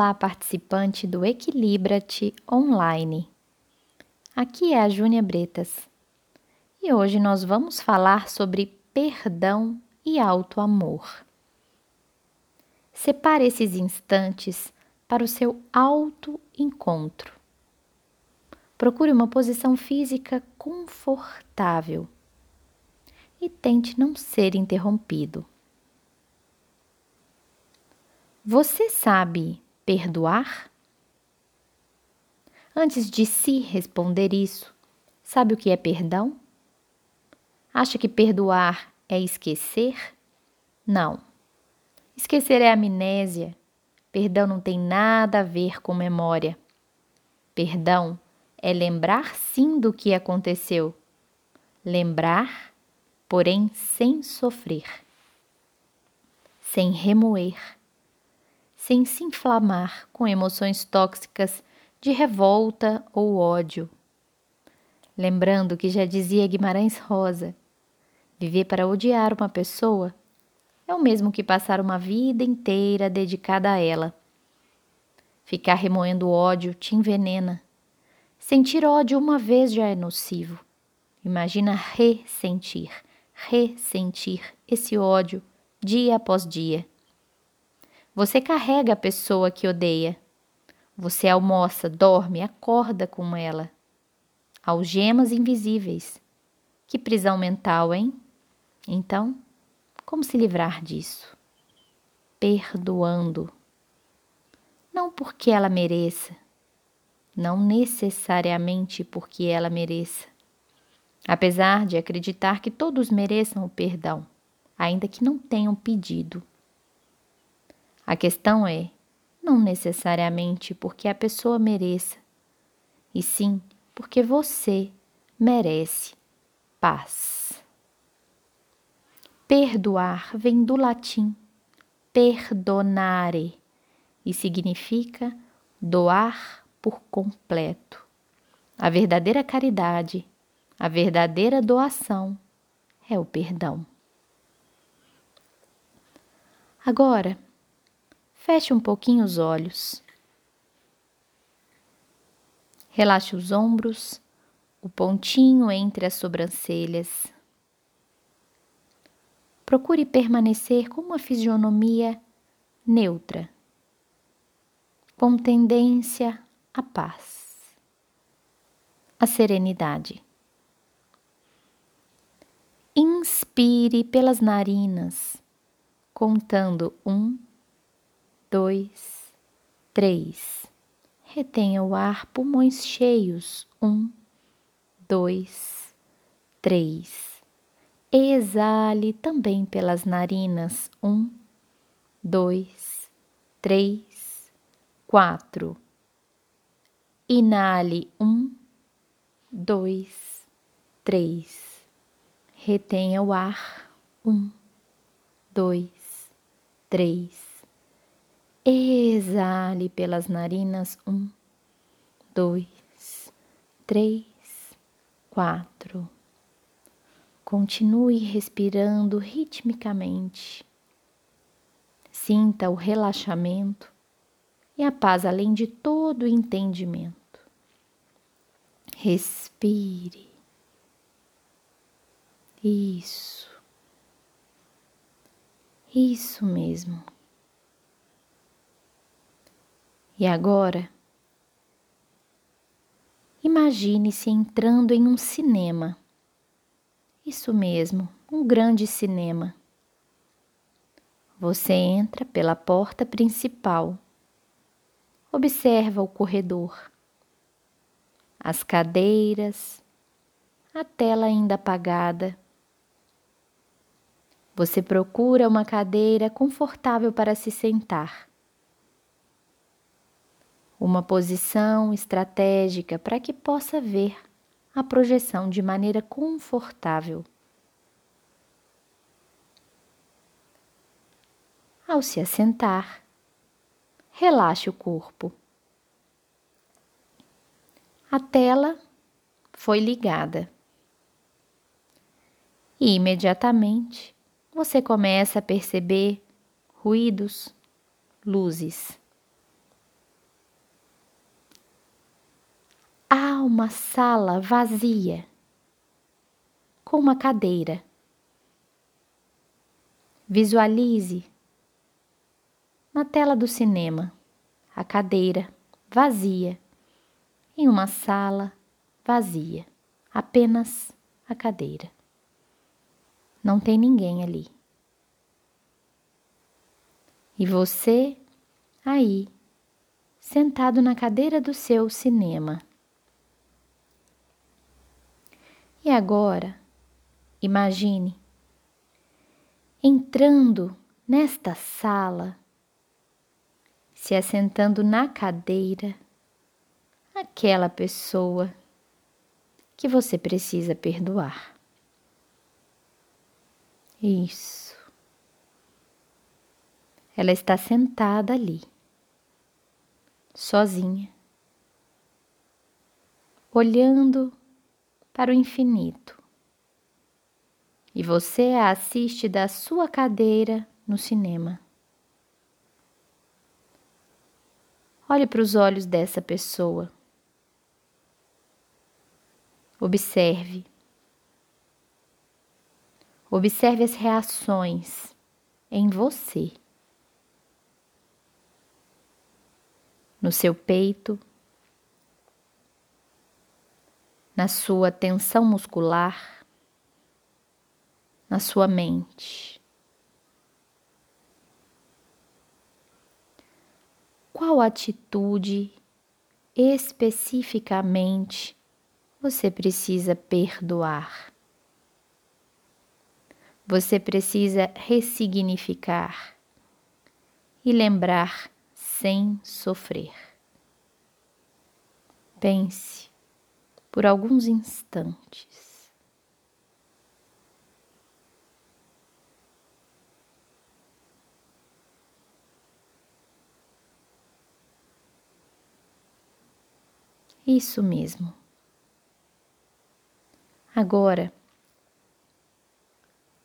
Olá, participante do Equilibra-te Online. Aqui é a Júnia Bretas e hoje nós vamos falar sobre perdão e auto-amor. Separe esses instantes para o seu auto-encontro. Procure uma posição física confortável e tente não ser interrompido. Você sabe perdoar? Antes de se responder isso, sabe o que é perdão? Acha que perdoar é esquecer? Não. Esquecer é amnésia. Perdão não tem nada a ver com memória. Perdão é lembrar sim do que aconteceu. Lembrar, porém sem sofrer, sem remoer sem se inflamar com emoções tóxicas de revolta ou ódio. Lembrando que já dizia Guimarães Rosa: viver para odiar uma pessoa é o mesmo que passar uma vida inteira dedicada a ela. Ficar remoendo ódio te envenena. Sentir ódio uma vez já é nocivo. Imagina ressentir, ressentir esse ódio dia após dia. Você carrega a pessoa que odeia. Você almoça, dorme, acorda com ela. Algemas invisíveis. Que prisão mental, hein? Então, como se livrar disso? Perdoando. Não porque ela mereça, não necessariamente porque ela mereça. Apesar de acreditar que todos mereçam o perdão, ainda que não tenham pedido. A questão é, não necessariamente porque a pessoa mereça, e sim porque você merece paz. Perdoar vem do latim perdonare e significa doar por completo. A verdadeira caridade, a verdadeira doação é o perdão. Agora, Feche um pouquinho os olhos. Relaxe os ombros, o pontinho entre as sobrancelhas. Procure permanecer com uma fisionomia neutra, com tendência à paz, à serenidade. Inspire pelas narinas, contando um dois, três. Retenha o ar, pulmões cheios. Um, dois, três. Exale também pelas narinas. Um, dois, três, quatro. Inale. Um, dois, três. Retenha o ar. Um, dois, três Exale pelas narinas. Um, dois, três, quatro. Continue respirando ritmicamente. Sinta o relaxamento e a paz além de todo o entendimento. Respire. Isso. Isso mesmo. E agora, imagine-se entrando em um cinema. Isso mesmo, um grande cinema. Você entra pela porta principal. Observa o corredor, as cadeiras, a tela ainda apagada. Você procura uma cadeira confortável para se sentar uma posição estratégica para que possa ver a projeção de maneira confortável. Ao se assentar, relaxe o corpo. A tela foi ligada. E imediatamente você começa a perceber ruídos, luzes uma sala vazia com uma cadeira. Visualize na tela do cinema a cadeira vazia em uma sala vazia, apenas a cadeira. Não tem ninguém ali. E você aí, sentado na cadeira do seu cinema. E agora, imagine entrando nesta sala, se assentando na cadeira, aquela pessoa que você precisa perdoar. Isso. Ela está sentada ali, sozinha, olhando para o infinito. E você a assiste da sua cadeira no cinema. Olhe para os olhos dessa pessoa. Observe. Observe as reações em você. No seu peito, na sua tensão muscular, na sua mente. Qual atitude especificamente você precisa perdoar? Você precisa ressignificar e lembrar sem sofrer. Pense por alguns instantes. Isso mesmo. Agora,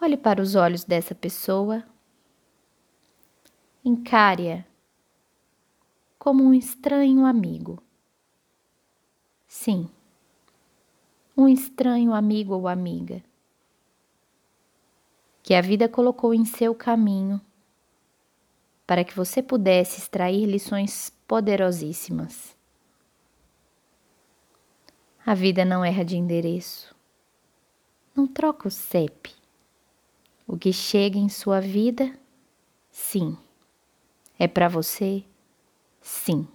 Olhe para os olhos dessa pessoa, encare-a como um estranho amigo. Sim, um estranho amigo ou amiga que a vida colocou em seu caminho para que você pudesse extrair lições poderosíssimas. A vida não erra de endereço, não troca o CEP o que chega em sua vida, sim. É para você? Sim.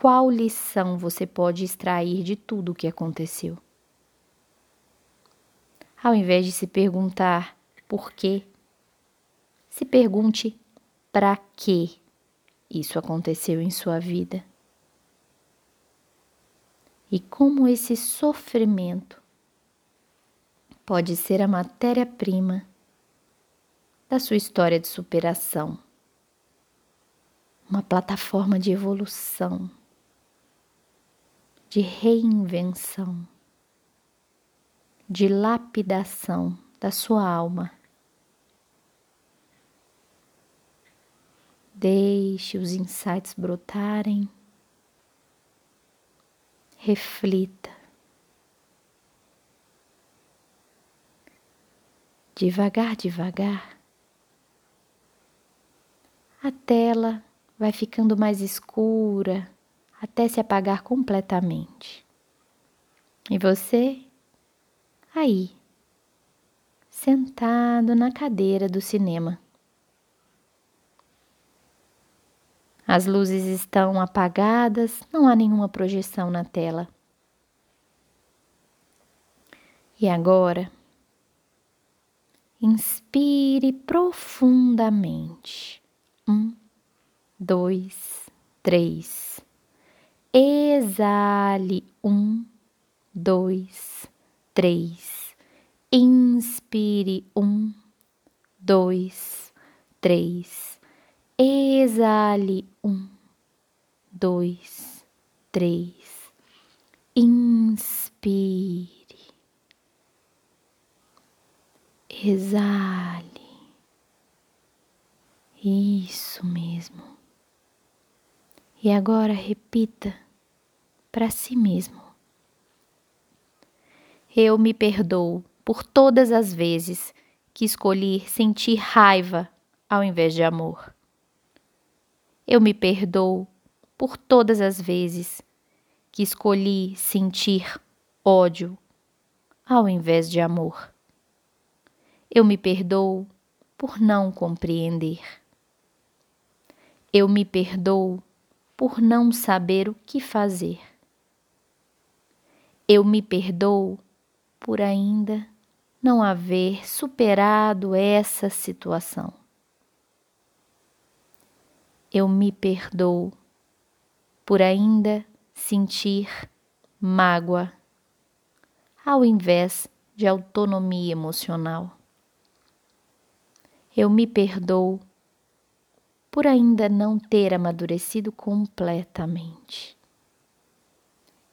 Qual lição você pode extrair de tudo o que aconteceu? Ao invés de se perguntar por quê, se pergunte para que isso aconteceu em sua vida. E como esse sofrimento pode ser a matéria-prima da sua história de superação, uma plataforma de evolução, de reinvenção, de lapidação da sua alma. Deixe os insights brotarem. Reflita. devagar, devagar, a tela vai ficando mais escura até se apagar completamente. E você, aí, sentado na cadeira do cinema. As luzes estão apagadas, não há nenhuma projeção na tela. E agora, Inspire profundamente. Um, dois, três. Exale. Um, dois, três. Inspire. Um, dois, três. Exale. Um, dois, três. Inspire. Exale. Isso mesmo. E agora repita para si mesmo. Eu me perdoo por todas as vezes que escolhi sentir raiva ao invés de amor. Eu me perdoo por todas as vezes que escolhi sentir ódio ao invés de amor. Eu me perdoo por não compreender. Eu me perdoo por não saber o que fazer. Eu me perdoo por ainda não haver superado essa situação. Eu me perdoo por ainda sentir mágoa ao invés de autonomia emocional. Eu me perdoo por ainda não ter amadurecido completamente.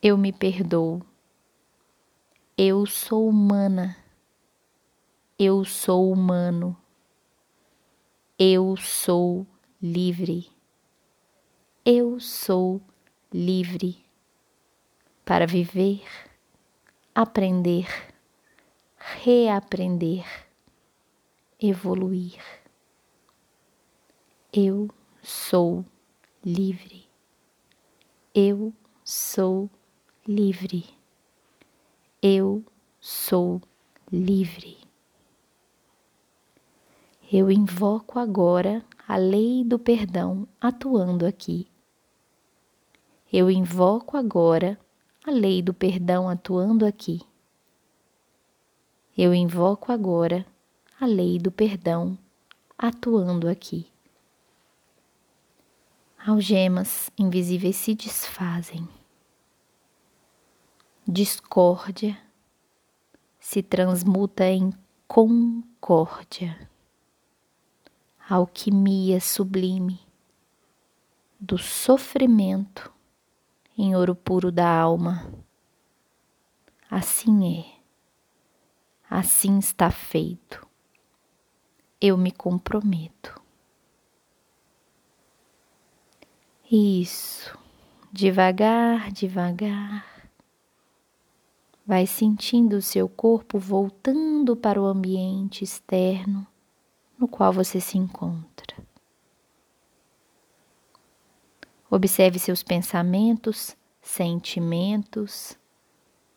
Eu me perdoo. Eu sou humana. Eu sou humano. Eu sou livre. Eu sou livre para viver, aprender, reaprender, evoluir. Eu sou livre. Eu sou livre. Eu sou livre. Eu invoco agora a lei do perdão atuando aqui. Eu invoco agora a lei do perdão atuando aqui. Eu invoco agora a lei do perdão atuando aqui algemas invisíveis se desfazem. Discórdia se transmuta em concórdia. Alquimia sublime do sofrimento em ouro puro da alma. Assim é, assim está feito. Eu me comprometo. Isso, devagar, devagar. Vai sentindo o seu corpo voltando para o ambiente externo no qual você se encontra. Observe seus pensamentos, sentimentos.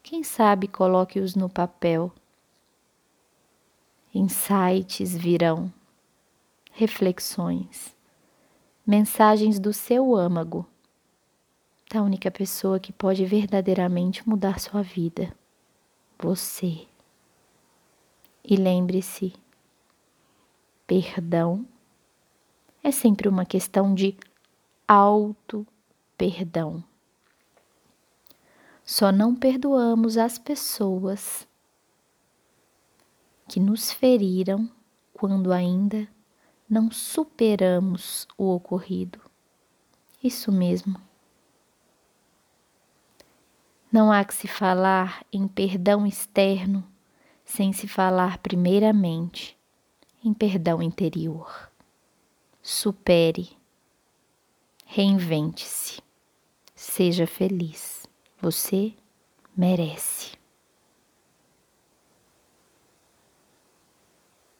Quem sabe coloque-os no papel. Insights virão, reflexões mensagens do seu âmago, da única pessoa que pode verdadeiramente mudar sua vida, você. E lembre-se, perdão é sempre uma questão de auto-perdão. Só não perdoamos as pessoas que nos feriram quando ainda não superamos o ocorrido. Isso mesmo. Não há que se falar em perdão externo sem se falar primeiramente em perdão interior. Supere, reinvente-se, seja feliz. Você merece.